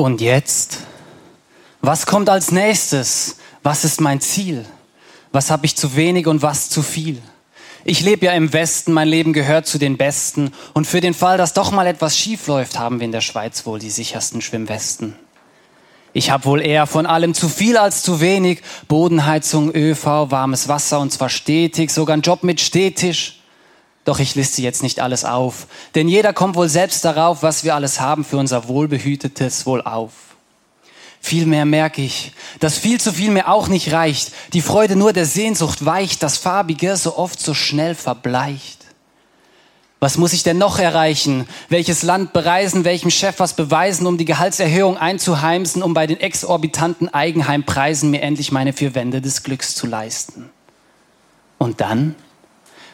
Und jetzt? Was kommt als nächstes? Was ist mein Ziel? Was habe ich zu wenig und was zu viel? Ich lebe ja im Westen, mein Leben gehört zu den Besten. Und für den Fall, dass doch mal etwas schief läuft, haben wir in der Schweiz wohl die sichersten Schwimmwesten. Ich habe wohl eher von allem zu viel als zu wenig. Bodenheizung, ÖV, warmes Wasser und zwar stetig, sogar ein Job mit Stehtisch. Doch ich liste jetzt nicht alles auf, denn jeder kommt wohl selbst darauf, was wir alles haben für unser wohlbehütetes Wohlauf. Vielmehr merke ich, dass viel zu viel mir auch nicht reicht, die Freude nur der Sehnsucht weicht, das Farbige so oft so schnell verbleicht. Was muss ich denn noch erreichen? Welches Land bereisen, welchem Chef was beweisen, um die Gehaltserhöhung einzuheimsen, um bei den exorbitanten Eigenheimpreisen mir endlich meine vier Wände des Glücks zu leisten? Und dann?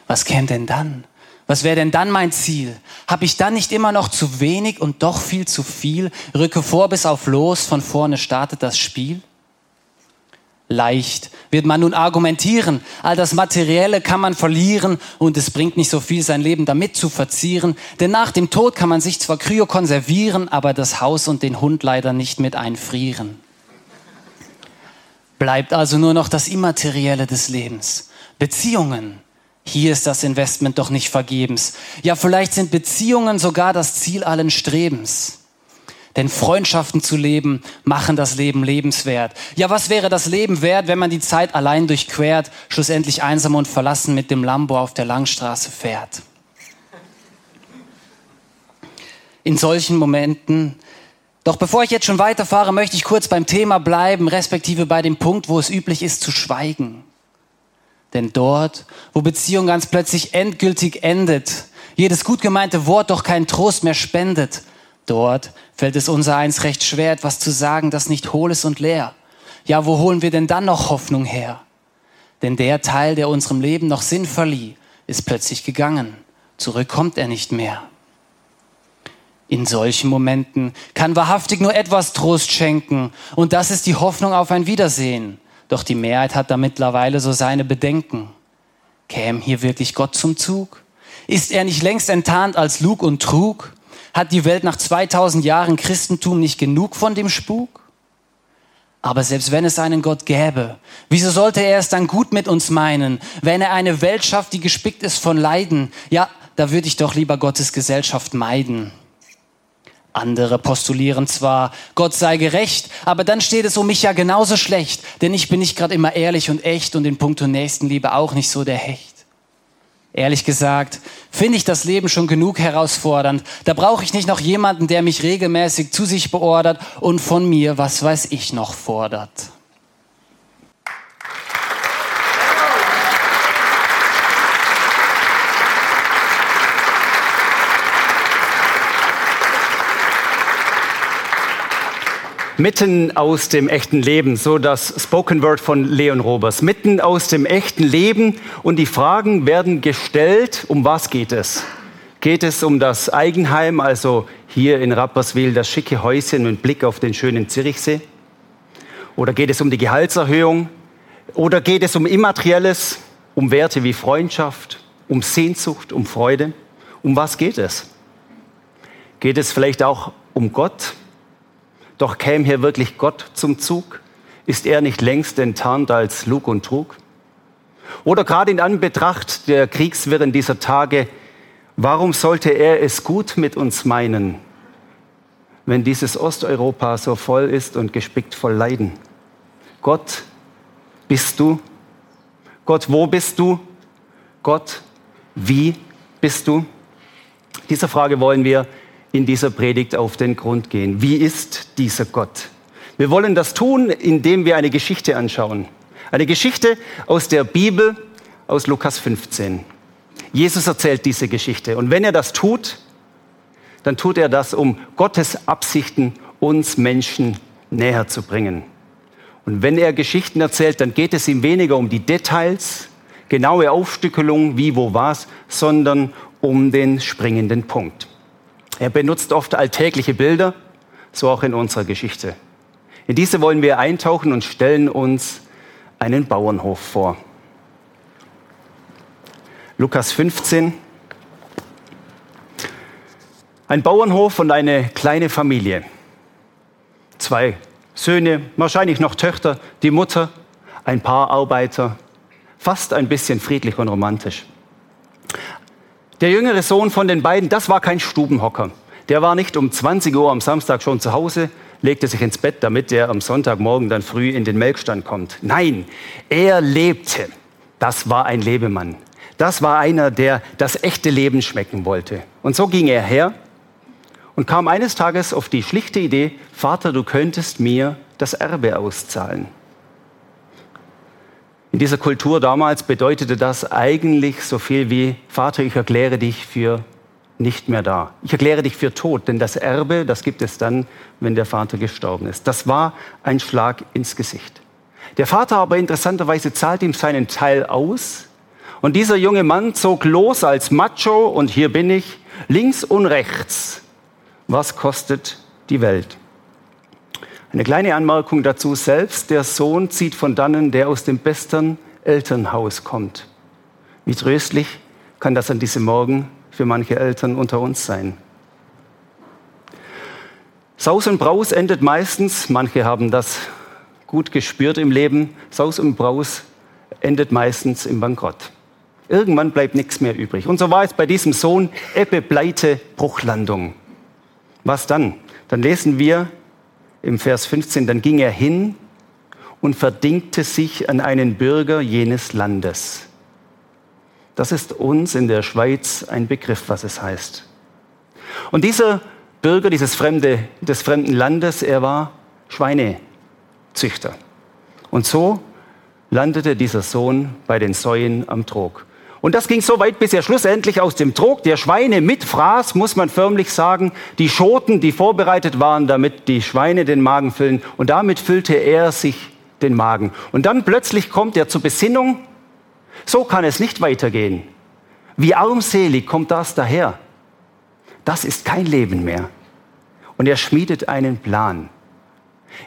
Was käme denn dann? Was wäre denn dann mein Ziel? Habe ich dann nicht immer noch zu wenig und doch viel zu viel? Rücke vor bis auf los, von vorne startet das Spiel? Leicht wird man nun argumentieren, all das Materielle kann man verlieren und es bringt nicht so viel, sein Leben damit zu verzieren, denn nach dem Tod kann man sich zwar kryo konservieren, aber das Haus und den Hund leider nicht mit einfrieren. Bleibt also nur noch das Immaterielle des Lebens, Beziehungen, hier ist das Investment doch nicht vergebens. Ja, vielleicht sind Beziehungen sogar das Ziel allen Strebens. Denn Freundschaften zu leben machen das Leben lebenswert. Ja, was wäre das Leben wert, wenn man die Zeit allein durchquert, schlussendlich einsam und verlassen mit dem Lambo auf der Langstraße fährt? In solchen Momenten doch bevor ich jetzt schon weiterfahre, möchte ich kurz beim Thema bleiben, respektive bei dem Punkt, wo es üblich ist zu schweigen. Denn dort, wo Beziehung ganz plötzlich endgültig endet, jedes gut gemeinte Wort doch keinen Trost mehr spendet, dort fällt es unser eins recht schwer, etwas zu sagen, das nicht hohl ist und leer. Ja, wo holen wir denn dann noch Hoffnung her? Denn der Teil, der unserem Leben noch Sinn verlieh, ist plötzlich gegangen. Zurück kommt er nicht mehr. In solchen Momenten kann wahrhaftig nur etwas Trost schenken, und das ist die Hoffnung auf ein Wiedersehen. Doch die Mehrheit hat da mittlerweile so seine Bedenken. Käme hier wirklich Gott zum Zug? Ist er nicht längst enttarnt als Lug und Trug? Hat die Welt nach 2000 Jahren Christentum nicht genug von dem Spuk? Aber selbst wenn es einen Gott gäbe, wieso sollte er es dann gut mit uns meinen, wenn er eine Welt schafft, die gespickt ist von Leiden? Ja, da würde ich doch lieber Gottes Gesellschaft meiden. Andere postulieren zwar, Gott sei gerecht, aber dann steht es um mich ja genauso schlecht, denn ich bin nicht gerade immer ehrlich und echt und in puncto Nächstenliebe auch nicht so der Hecht. Ehrlich gesagt, finde ich das Leben schon genug herausfordernd. Da brauche ich nicht noch jemanden, der mich regelmäßig zu sich beordert und von mir, was weiß ich, noch fordert. Mitten aus dem echten Leben, so das Spoken Word von Leon Robers. Mitten aus dem echten Leben und die Fragen werden gestellt, um was geht es? Geht es um das Eigenheim, also hier in Rapperswil das schicke Häuschen mit Blick auf den schönen Zürichsee? Oder geht es um die Gehaltserhöhung? Oder geht es um Immaterielles, um Werte wie Freundschaft, um Sehnsucht, um Freude? Um was geht es? Geht es vielleicht auch um Gott? Doch käme hier wirklich Gott zum Zug? Ist er nicht längst enttarnt als Lug und Trug? Oder gerade in Anbetracht der Kriegswirren dieser Tage, warum sollte er es gut mit uns meinen, wenn dieses Osteuropa so voll ist und gespickt voll Leiden? Gott, bist du? Gott, wo bist du? Gott, wie bist du? Dieser Frage wollen wir in dieser Predigt auf den Grund gehen. Wie ist dieser Gott? Wir wollen das tun, indem wir eine Geschichte anschauen. Eine Geschichte aus der Bibel, aus Lukas 15. Jesus erzählt diese Geschichte. Und wenn er das tut, dann tut er das, um Gottes Absichten uns Menschen näher zu bringen. Und wenn er Geschichten erzählt, dann geht es ihm weniger um die Details, genaue Aufstückelung, wie, wo, was, sondern um den springenden Punkt. Er benutzt oft alltägliche Bilder, so auch in unserer Geschichte. In diese wollen wir eintauchen und stellen uns einen Bauernhof vor. Lukas 15. Ein Bauernhof und eine kleine Familie. zwei Söhne, wahrscheinlich noch Töchter, die Mutter, ein paar Arbeiter, fast ein bisschen friedlich und romantisch. Der jüngere Sohn von den beiden, das war kein Stubenhocker. Der war nicht um 20 Uhr am Samstag schon zu Hause, legte sich ins Bett, damit er am Sonntagmorgen dann früh in den Melkstand kommt. Nein, er lebte. Das war ein Lebemann. Das war einer, der das echte Leben schmecken wollte. Und so ging er her und kam eines Tages auf die schlichte Idee, Vater, du könntest mir das Erbe auszahlen. In dieser Kultur damals bedeutete das eigentlich so viel wie, Vater, ich erkläre dich für nicht mehr da. Ich erkläre dich für tot, denn das Erbe, das gibt es dann, wenn der Vater gestorben ist. Das war ein Schlag ins Gesicht. Der Vater aber interessanterweise zahlt ihm seinen Teil aus und dieser junge Mann zog los als Macho und hier bin ich, links und rechts. Was kostet die Welt? Eine kleine Anmerkung dazu selbst. Der Sohn zieht von dannen, der aus dem besten Elternhaus kommt. Wie tröstlich kann das an diesem Morgen für manche Eltern unter uns sein. Saus und Braus endet meistens, manche haben das gut gespürt im Leben, Saus und Braus endet meistens im Bankrott. Irgendwann bleibt nichts mehr übrig. Und so war es bei diesem Sohn Ebbe, Pleite, Bruchlandung. Was dann? Dann lesen wir im Vers 15, dann ging er hin und verdingte sich an einen Bürger jenes Landes. Das ist uns in der Schweiz ein Begriff, was es heißt. Und dieser Bürger dieses fremde, des fremden Landes, er war Schweinezüchter. Und so landete dieser Sohn bei den Säuen am Trog. Und das ging so weit, bis er schlussendlich aus dem Trog der Schweine mitfraß, muss man förmlich sagen, die Schoten, die vorbereitet waren, damit die Schweine den Magen füllen. Und damit füllte er sich den Magen. Und dann plötzlich kommt er zur Besinnung, so kann es nicht weitergehen. Wie armselig kommt das daher? Das ist kein Leben mehr. Und er schmiedet einen Plan.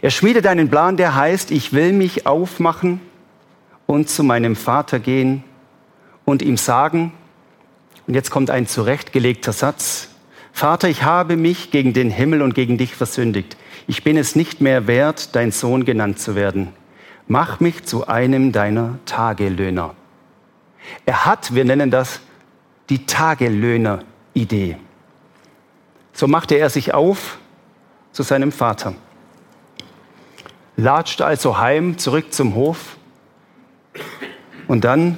Er schmiedet einen Plan, der heißt, ich will mich aufmachen und zu meinem Vater gehen und ihm sagen, und jetzt kommt ein zurechtgelegter Satz, Vater, ich habe mich gegen den Himmel und gegen dich versündigt. Ich bin es nicht mehr wert, dein Sohn genannt zu werden. Mach mich zu einem deiner Tagelöhner. Er hat, wir nennen das, die Tagelöhner-Idee. So machte er sich auf zu seinem Vater, latschte also heim zurück zum Hof und dann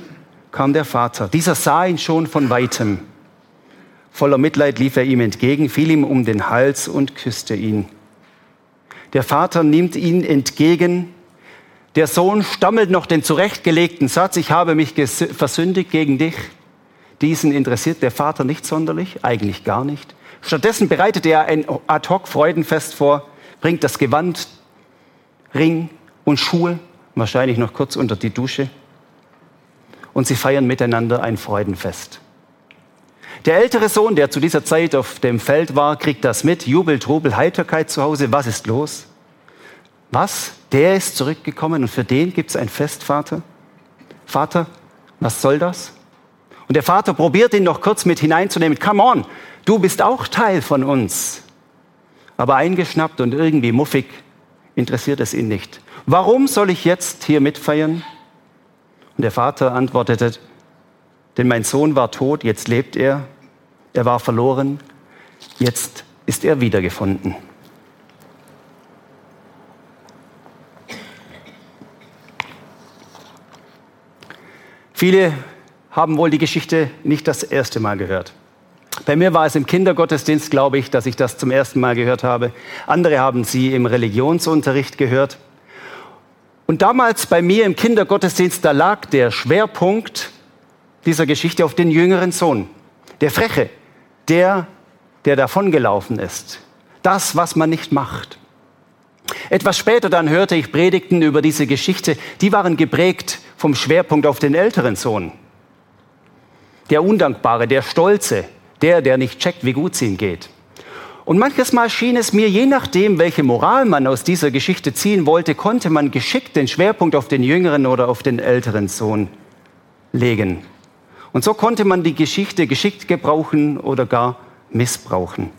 kam der Vater. Dieser sah ihn schon von weitem. Voller Mitleid lief er ihm entgegen, fiel ihm um den Hals und küsste ihn. Der Vater nimmt ihn entgegen. Der Sohn stammelt noch den zurechtgelegten Satz, ich habe mich versündigt gegen dich. Diesen interessiert der Vater nicht sonderlich, eigentlich gar nicht. Stattdessen bereitet er ein Ad-hoc-Freudenfest vor, bringt das Gewand, Ring und Schuhe, wahrscheinlich noch kurz unter die Dusche und sie feiern miteinander ein Freudenfest. Der ältere Sohn, der zu dieser Zeit auf dem Feld war, kriegt das mit. Jubel, Trubel, Heiterkeit zu Hause. Was ist los? Was? Der ist zurückgekommen und für den gibt es ein Fest, Vater? Vater, was soll das? Und der Vater probiert ihn noch kurz mit hineinzunehmen. Come on, du bist auch Teil von uns. Aber eingeschnappt und irgendwie muffig interessiert es ihn nicht. Warum soll ich jetzt hier mitfeiern? Und der Vater antwortete, denn mein Sohn war tot, jetzt lebt er, er war verloren, jetzt ist er wiedergefunden. Viele haben wohl die Geschichte nicht das erste Mal gehört. Bei mir war es im Kindergottesdienst, glaube ich, dass ich das zum ersten Mal gehört habe. Andere haben sie im Religionsunterricht gehört. Und damals bei mir im Kindergottesdienst, da lag der Schwerpunkt dieser Geschichte auf den jüngeren Sohn. Der Freche, der, der davongelaufen ist. Das, was man nicht macht. Etwas später dann hörte ich Predigten über diese Geschichte, die waren geprägt vom Schwerpunkt auf den älteren Sohn. Der Undankbare, der Stolze, der, der nicht checkt, wie gut es ihm geht. Und manches Mal schien es mir, je nachdem, welche Moral man aus dieser Geschichte ziehen wollte, konnte man geschickt den Schwerpunkt auf den jüngeren oder auf den älteren Sohn legen. Und so konnte man die Geschichte geschickt gebrauchen oder gar missbrauchen.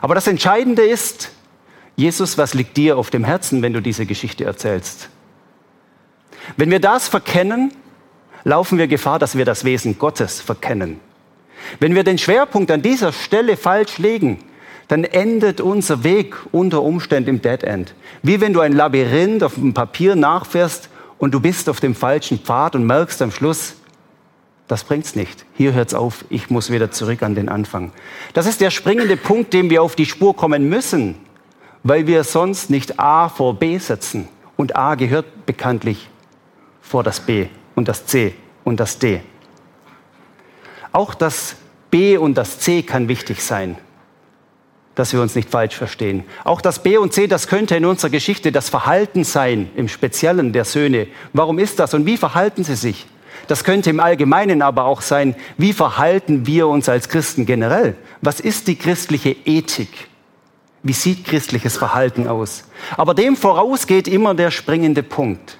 Aber das Entscheidende ist, Jesus, was liegt dir auf dem Herzen, wenn du diese Geschichte erzählst? Wenn wir das verkennen, laufen wir Gefahr, dass wir das Wesen Gottes verkennen. Wenn wir den Schwerpunkt an dieser Stelle falsch legen, dann endet unser Weg unter Umständen im Dead End. Wie wenn du ein Labyrinth auf dem Papier nachfährst und du bist auf dem falschen Pfad und merkst am Schluss, das bringt's nicht. Hier hört's auf. Ich muss wieder zurück an den Anfang. Das ist der springende Punkt, dem wir auf die Spur kommen müssen, weil wir sonst nicht A vor B setzen. Und A gehört bekanntlich vor das B und das C und das D. Auch das B und das C kann wichtig sein, dass wir uns nicht falsch verstehen. Auch das B und C, das könnte in unserer Geschichte das Verhalten sein, im Speziellen der Söhne. Warum ist das und wie verhalten sie sich? Das könnte im Allgemeinen aber auch sein, wie verhalten wir uns als Christen generell? Was ist die christliche Ethik? Wie sieht christliches Verhalten aus? Aber dem voraus geht immer der springende Punkt.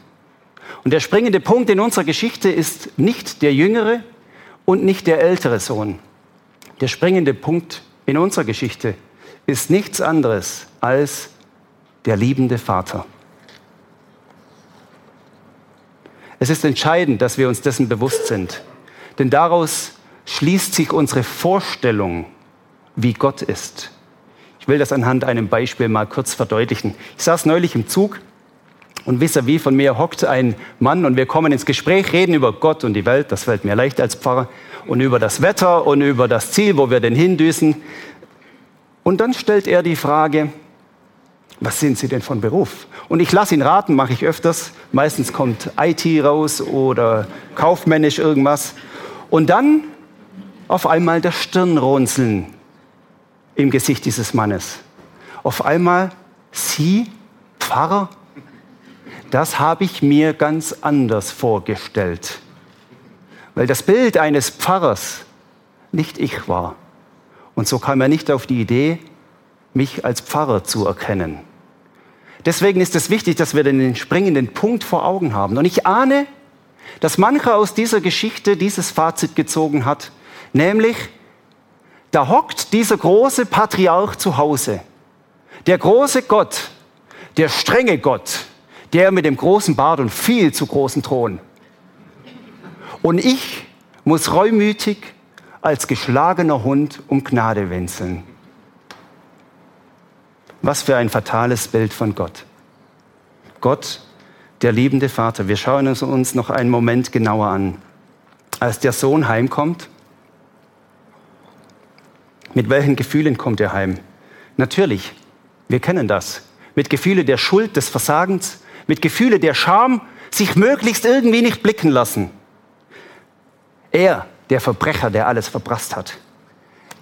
Und der springende Punkt in unserer Geschichte ist nicht der jüngere und nicht der ältere Sohn. Der springende Punkt in unserer Geschichte ist nichts anderes als der liebende Vater. Es ist entscheidend, dass wir uns dessen bewusst sind, denn daraus schließt sich unsere Vorstellung, wie Gott ist. Ich will das anhand einem Beispiel mal kurz verdeutlichen. Ich saß neulich im Zug und vis-à-vis von mir hockt ein Mann und wir kommen ins Gespräch, reden über Gott und die Welt, das fällt mir leicht als Pfarrer, und über das Wetter und über das Ziel, wo wir denn hindüsen. Und dann stellt er die Frage, was sind Sie denn von Beruf? Und ich lasse ihn raten, mache ich öfters. Meistens kommt IT raus oder kaufmännisch irgendwas. Und dann auf einmal das Stirnrunzeln im Gesicht dieses Mannes. Auf einmal, Sie, Pfarrer, das habe ich mir ganz anders vorgestellt. Weil das Bild eines Pfarrers nicht ich war. Und so kam er nicht auf die Idee, mich als Pfarrer zu erkennen. Deswegen ist es wichtig, dass wir den springenden Punkt vor Augen haben. Und ich ahne, dass mancher aus dieser Geschichte dieses Fazit gezogen hat, nämlich, da hockt dieser große Patriarch zu Hause, der große Gott, der strenge Gott, der mit dem großen Bart und viel zu großen Thron. Und ich muss reumütig als geschlagener Hund um Gnade winseln. Was für ein fatales Bild von Gott. Gott, der liebende Vater. Wir schauen es uns noch einen Moment genauer an. Als der Sohn heimkommt, mit welchen Gefühlen kommt er heim? Natürlich, wir kennen das. Mit Gefühle der Schuld, des Versagens, mit Gefühle der Scham, sich möglichst irgendwie nicht blicken lassen. Er, der Verbrecher, der alles verprasst hat.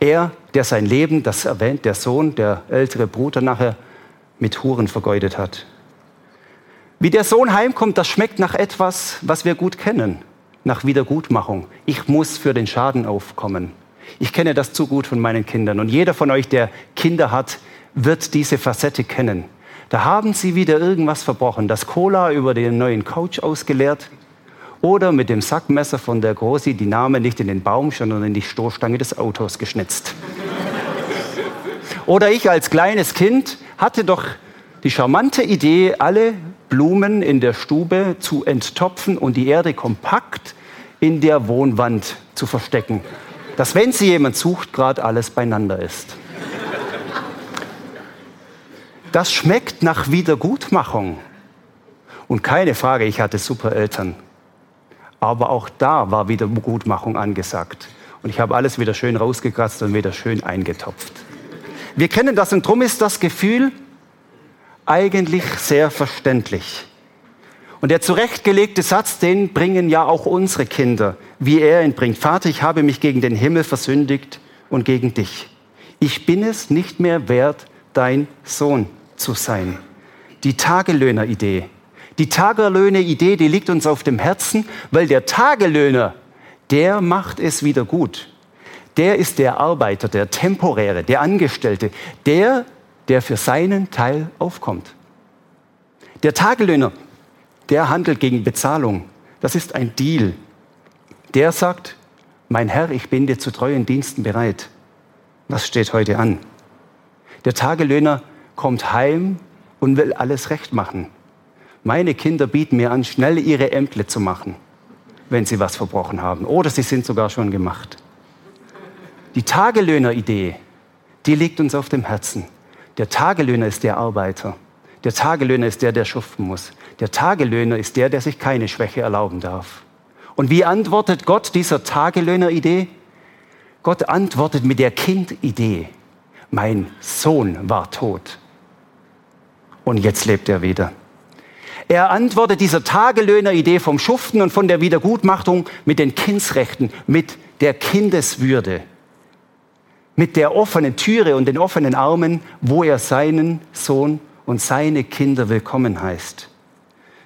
Er, der sein Leben, das erwähnt der Sohn, der ältere Bruder nachher, mit Huren vergeudet hat. Wie der Sohn heimkommt, das schmeckt nach etwas, was wir gut kennen, nach Wiedergutmachung. Ich muss für den Schaden aufkommen. Ich kenne das zu gut von meinen Kindern. Und jeder von euch, der Kinder hat, wird diese Facette kennen. Da haben sie wieder irgendwas verbrochen. Das Cola über den neuen Couch ausgeleert oder mit dem Sackmesser von der Großi die Name nicht in den Baum, sondern in die Stoßstange des Autos geschnitzt. oder ich als kleines Kind hatte doch die charmante Idee, alle Blumen in der Stube zu enttopfen und die Erde kompakt in der Wohnwand zu verstecken, dass wenn sie jemand sucht, gerade alles beieinander ist. Das schmeckt nach Wiedergutmachung. Und keine Frage, ich hatte super Eltern. Aber auch da war Wiedergutmachung angesagt. Und ich habe alles wieder schön rausgekratzt und wieder schön eingetopft. Wir kennen das und drum ist das Gefühl eigentlich sehr verständlich. Und der zurechtgelegte Satz, den bringen ja auch unsere Kinder, wie er ihn bringt. Vater, ich habe mich gegen den Himmel versündigt und gegen dich. Ich bin es nicht mehr wert, dein Sohn zu sein. Die Tagelöhner-Idee. Die Tagelöhner-Idee, die liegt uns auf dem Herzen, weil der Tagelöhner, der macht es wieder gut. Der ist der Arbeiter, der Temporäre, der Angestellte, der, der für seinen Teil aufkommt. Der Tagelöhner, der handelt gegen Bezahlung. Das ist ein Deal. Der sagt, mein Herr, ich bin dir zu treuen Diensten bereit. Was steht heute an? Der Tagelöhner kommt heim und will alles recht machen. Meine Kinder bieten mir an, schnell ihre Ämtle zu machen, wenn sie was verbrochen haben. Oder sie sind sogar schon gemacht. Die Tagelöhner-Idee, die liegt uns auf dem Herzen. Der Tagelöhner ist der Arbeiter. Der Tagelöhner ist der, der schuften muss. Der Tagelöhner ist der, der sich keine Schwäche erlauben darf. Und wie antwortet Gott dieser Tagelöhner-Idee? Gott antwortet mit der Kind-Idee. Mein Sohn war tot. Und jetzt lebt er wieder. Er antwortet dieser Tagelöhner-Idee vom Schuften und von der Wiedergutmachung mit den Kindsrechten, mit der Kindeswürde, mit der offenen Türe und den offenen Armen, wo er seinen Sohn und seine Kinder willkommen heißt.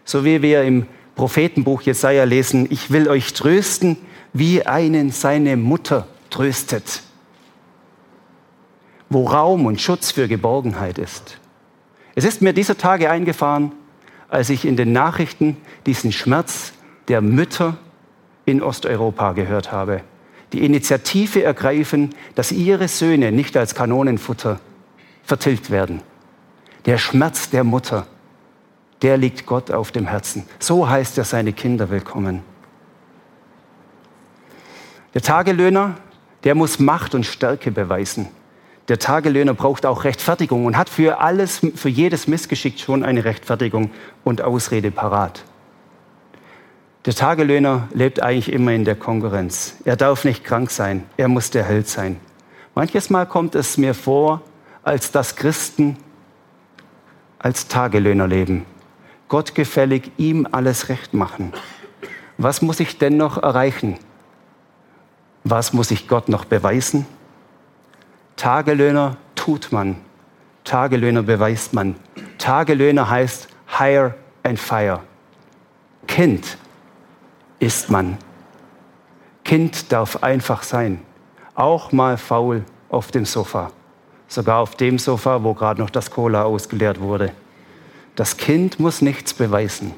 So wie wir im Prophetenbuch Jesaja lesen, ich will euch trösten, wie einen seine Mutter tröstet, wo Raum und Schutz für Geborgenheit ist. Es ist mir dieser Tage eingefahren, als ich in den Nachrichten diesen Schmerz der Mütter in Osteuropa gehört habe, die Initiative ergreifen, dass ihre Söhne nicht als Kanonenfutter vertilgt werden. Der Schmerz der Mutter, der liegt Gott auf dem Herzen. So heißt er seine Kinder willkommen. Der Tagelöhner, der muss Macht und Stärke beweisen. Der Tagelöhner braucht auch Rechtfertigung und hat für alles, für jedes Missgeschick schon eine Rechtfertigung und Ausrede parat. Der Tagelöhner lebt eigentlich immer in der Konkurrenz. Er darf nicht krank sein, er muss der Held sein. Manches Mal kommt es mir vor, als dass Christen als Tagelöhner leben. Gott gefällig ihm alles recht machen. Was muss ich denn noch erreichen? Was muss ich Gott noch beweisen? Tagelöhner tut man. Tagelöhner beweist man. Tagelöhner heißt hire and fire. Kind ist man. Kind darf einfach sein. Auch mal faul auf dem Sofa. Sogar auf dem Sofa, wo gerade noch das Cola ausgeleert wurde. Das Kind muss nichts beweisen.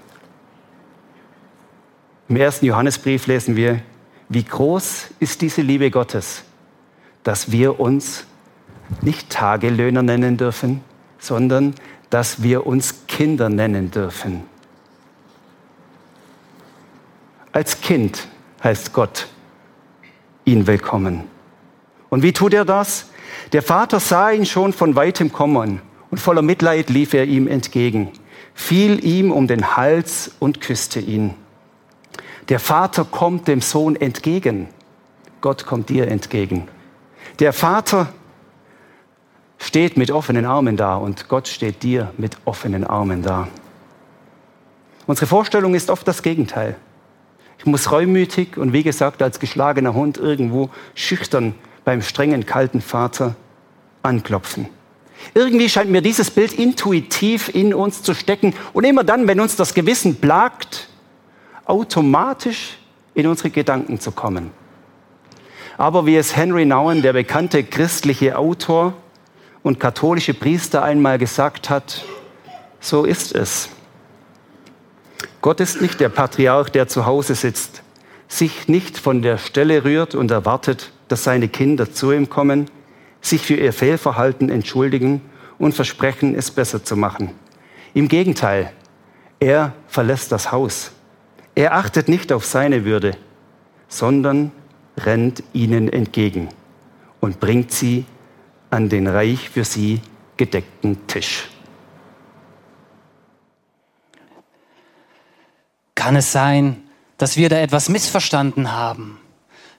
Im ersten Johannesbrief lesen wir, wie groß ist diese Liebe Gottes, dass wir uns nicht Tagelöhner nennen dürfen, sondern dass wir uns Kinder nennen dürfen. Als Kind heißt Gott ihn willkommen. Und wie tut er das? Der Vater sah ihn schon von weitem kommen und voller Mitleid lief er ihm entgegen, fiel ihm um den Hals und küsste ihn. Der Vater kommt dem Sohn entgegen. Gott kommt dir entgegen. Der Vater steht mit offenen Armen da und Gott steht dir mit offenen Armen da. Unsere Vorstellung ist oft das Gegenteil. Ich muss reumütig und wie gesagt als geschlagener Hund irgendwo schüchtern beim strengen, kalten Vater anklopfen. Irgendwie scheint mir dieses Bild intuitiv in uns zu stecken und immer dann, wenn uns das Gewissen plagt, automatisch in unsere Gedanken zu kommen. Aber wie es Henry Nouwen, der bekannte christliche Autor und katholische Priester einmal gesagt hat, so ist es. Gott ist nicht der Patriarch, der zu Hause sitzt, sich nicht von der Stelle rührt und erwartet, dass seine Kinder zu ihm kommen, sich für ihr Fehlverhalten entschuldigen und versprechen, es besser zu machen. Im Gegenteil, er verlässt das Haus. Er achtet nicht auf seine Würde, sondern rennt ihnen entgegen und bringt sie an den reich für sie gedeckten Tisch. Kann es sein, dass wir da etwas missverstanden haben?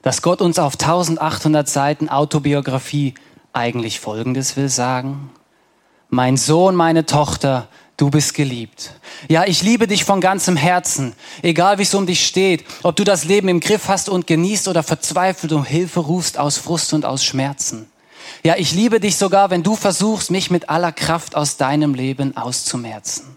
Dass Gott uns auf 1800 Seiten Autobiografie eigentlich Folgendes will sagen? Mein Sohn, meine Tochter, du bist geliebt. Ja, ich liebe dich von ganzem Herzen, egal wie es um dich steht, ob du das Leben im Griff hast und genießt oder verzweifelt um Hilfe rufst aus Frust und aus Schmerzen. Ja, ich liebe dich sogar, wenn du versuchst, mich mit aller Kraft aus deinem Leben auszumerzen.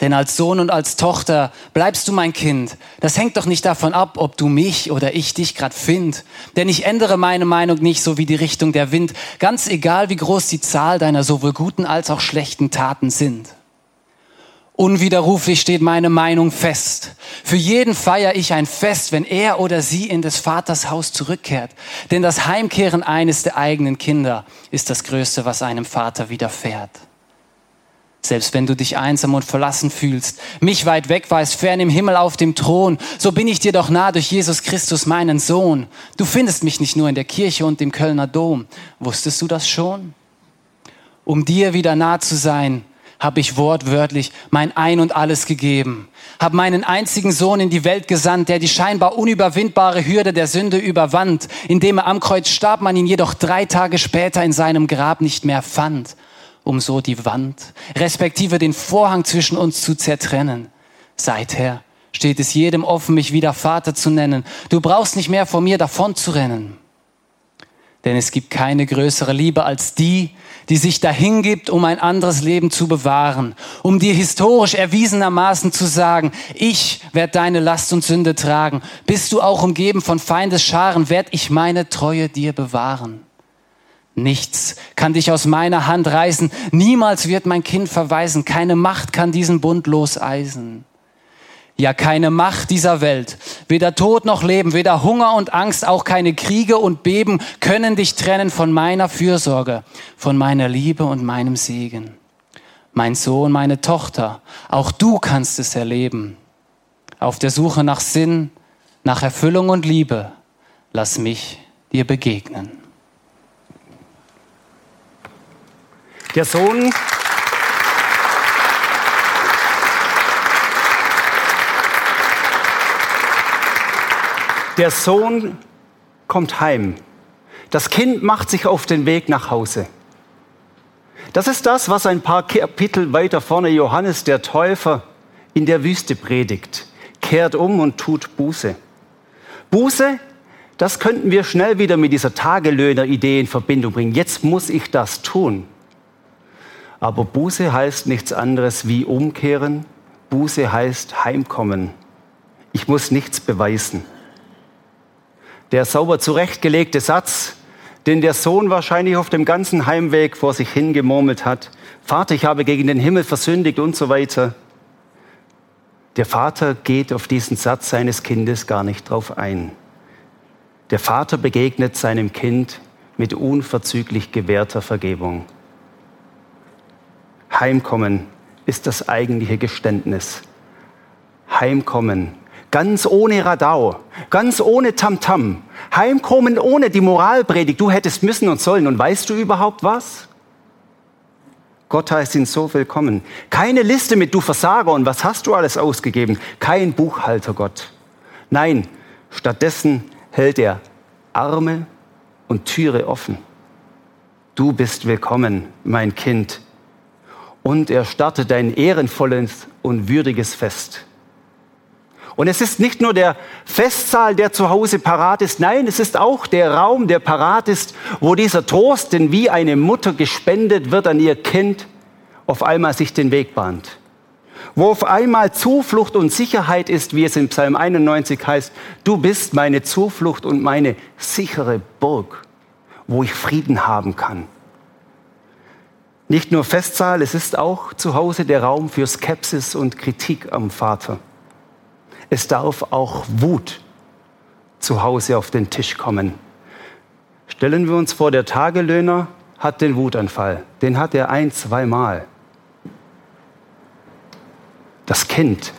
Denn als Sohn und als Tochter bleibst du mein Kind. Das hängt doch nicht davon ab, ob du mich oder ich dich grad find. Denn ich ändere meine Meinung nicht so wie die Richtung der Wind, ganz egal wie groß die Zahl deiner sowohl guten als auch schlechten Taten sind. Unwiderruflich steht meine Meinung fest. Für jeden feiere ich ein Fest, wenn er oder sie in des Vaters Haus zurückkehrt. Denn das Heimkehren eines der eigenen Kinder ist das Größte, was einem Vater widerfährt. Selbst wenn du dich einsam und verlassen fühlst, mich weit weg weißt, fern im Himmel auf dem Thron, so bin ich dir doch nah durch Jesus Christus, meinen Sohn. Du findest mich nicht nur in der Kirche und im Kölner Dom. Wusstest du das schon? Um dir wieder nah zu sein, habe ich wortwörtlich mein Ein und alles gegeben, habe meinen einzigen Sohn in die Welt gesandt, der die scheinbar unüberwindbare Hürde der Sünde überwand, indem er am Kreuz starb, man ihn jedoch drei Tage später in seinem Grab nicht mehr fand, um so die Wand, respektive den Vorhang zwischen uns zu zertrennen. Seither steht es jedem offen, mich wieder Vater zu nennen. Du brauchst nicht mehr vor mir davon zu rennen. Denn es gibt keine größere Liebe als die, die sich dahingibt, um ein anderes Leben zu bewahren, um dir historisch erwiesenermaßen zu sagen, ich werde deine Last und Sünde tragen. Bist du auch umgeben von Feindesscharen, werd ich meine Treue dir bewahren. Nichts kann dich aus meiner Hand reißen, niemals wird mein Kind verweisen, keine Macht kann diesen Bund loseisen ja keine Macht dieser Welt, weder Tod noch Leben, weder Hunger und Angst, auch keine Kriege und Beben können dich trennen von meiner Fürsorge, von meiner Liebe und meinem Segen. Mein Sohn, meine Tochter, auch du kannst es erleben. Auf der Suche nach Sinn, nach Erfüllung und Liebe, lass mich dir begegnen. Der Sohn Der Sohn kommt heim. Das Kind macht sich auf den Weg nach Hause. Das ist das, was ein paar Kapitel weiter vorne Johannes der Täufer in der Wüste predigt. Kehrt um und tut Buße. Buße, das könnten wir schnell wieder mit dieser Tagelöhner-Idee in Verbindung bringen. Jetzt muss ich das tun. Aber Buße heißt nichts anderes wie umkehren. Buße heißt heimkommen. Ich muss nichts beweisen der sauber zurechtgelegte Satz, den der Sohn wahrscheinlich auf dem ganzen Heimweg vor sich hingemurmelt hat. Vater, ich habe gegen den Himmel versündigt und so weiter. Der Vater geht auf diesen Satz seines Kindes gar nicht drauf ein. Der Vater begegnet seinem Kind mit unverzüglich gewährter Vergebung. Heimkommen ist das eigentliche Geständnis. Heimkommen ganz ohne Radau, ganz ohne Tamtam, heimkommen ohne die Moralpredigt. Du hättest müssen und sollen. Und weißt du überhaupt was? Gott heißt ihn so willkommen. Keine Liste mit du Versager und was hast du alles ausgegeben. Kein Buchhalter Gott. Nein, stattdessen hält er Arme und Türe offen. Du bist willkommen, mein Kind. Und er startet ein ehrenvolles und würdiges Fest. Und es ist nicht nur der Festsaal, der zu Hause parat ist, nein, es ist auch der Raum, der parat ist, wo dieser Trost, den wie eine Mutter gespendet wird an ihr Kind, auf einmal sich den Weg bahnt. Wo auf einmal Zuflucht und Sicherheit ist, wie es in Psalm 91 heißt, du bist meine Zuflucht und meine sichere Burg, wo ich Frieden haben kann. Nicht nur Festsaal, es ist auch zu Hause der Raum für Skepsis und Kritik am Vater. Es darf auch Wut zu Hause auf den Tisch kommen. Stellen wir uns vor, der Tagelöhner hat den Wutanfall. Den hat er ein, zweimal. Das Kind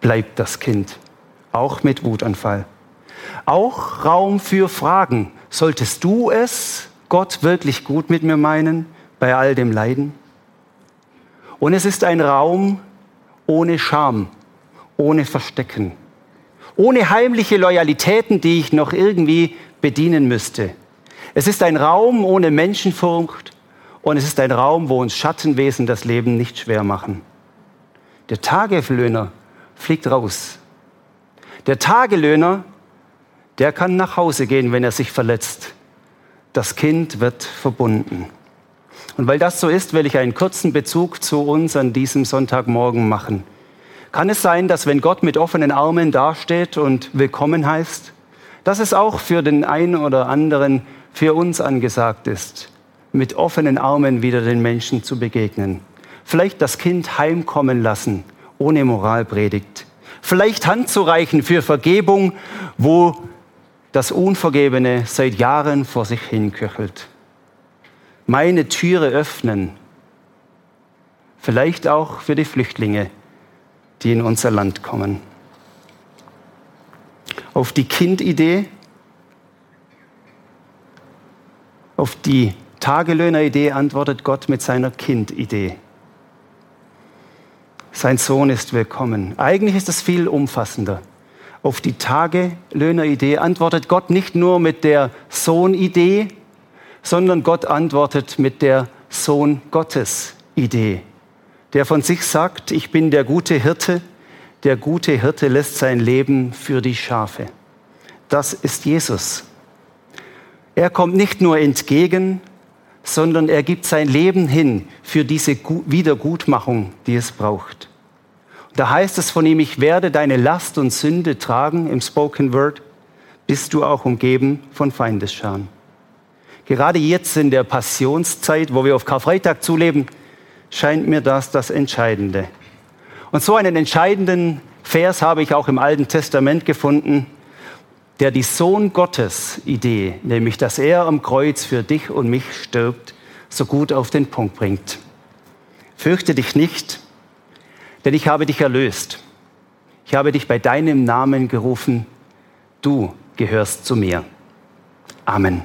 bleibt das Kind, auch mit Wutanfall. Auch Raum für Fragen. Solltest du es, Gott, wirklich gut mit mir meinen, bei all dem Leiden? Und es ist ein Raum ohne Scham, ohne Verstecken, ohne heimliche Loyalitäten, die ich noch irgendwie bedienen müsste. Es ist ein Raum ohne Menschenfurcht und es ist ein Raum, wo uns Schattenwesen das Leben nicht schwer machen. Der Tagelöhner fliegt raus. Der Tagelöhner, der kann nach Hause gehen, wenn er sich verletzt. Das Kind wird verbunden. Und weil das so ist, will ich einen kurzen Bezug zu uns an diesem Sonntagmorgen machen. Kann es sein, dass wenn Gott mit offenen Armen dasteht und willkommen heißt, dass es auch für den einen oder anderen, für uns angesagt ist, mit offenen Armen wieder den Menschen zu begegnen? Vielleicht das Kind heimkommen lassen, ohne Moralpredigt. Vielleicht Hand zu reichen für Vergebung, wo das Unvergebene seit Jahren vor sich hinköchelt. Meine Türe öffnen vielleicht auch für die Flüchtlinge, die in unser Land kommen. Auf die Kindidee, auf die Tagelöhneridee antwortet Gott mit seiner Kindidee. Sein Sohn ist willkommen. Eigentlich ist es viel umfassender. Auf die Tagelöhneridee antwortet Gott nicht nur mit der Sohnidee, sondern Gott antwortet mit der Sohn Gottes Idee, der von sich sagt, ich bin der gute Hirte, der gute Hirte lässt sein Leben für die Schafe. Das ist Jesus. Er kommt nicht nur entgegen, sondern er gibt sein Leben hin für diese Wiedergutmachung, die es braucht. Da heißt es von ihm, ich werde deine Last und Sünde tragen im Spoken Word, bist du auch umgeben von Feindesscharen. Gerade jetzt in der Passionszeit, wo wir auf Karfreitag zuleben, scheint mir das das Entscheidende. Und so einen entscheidenden Vers habe ich auch im Alten Testament gefunden, der die Sohn Gottes Idee, nämlich dass er am Kreuz für dich und mich stirbt, so gut auf den Punkt bringt. Fürchte dich nicht, denn ich habe dich erlöst. Ich habe dich bei deinem Namen gerufen. Du gehörst zu mir. Amen.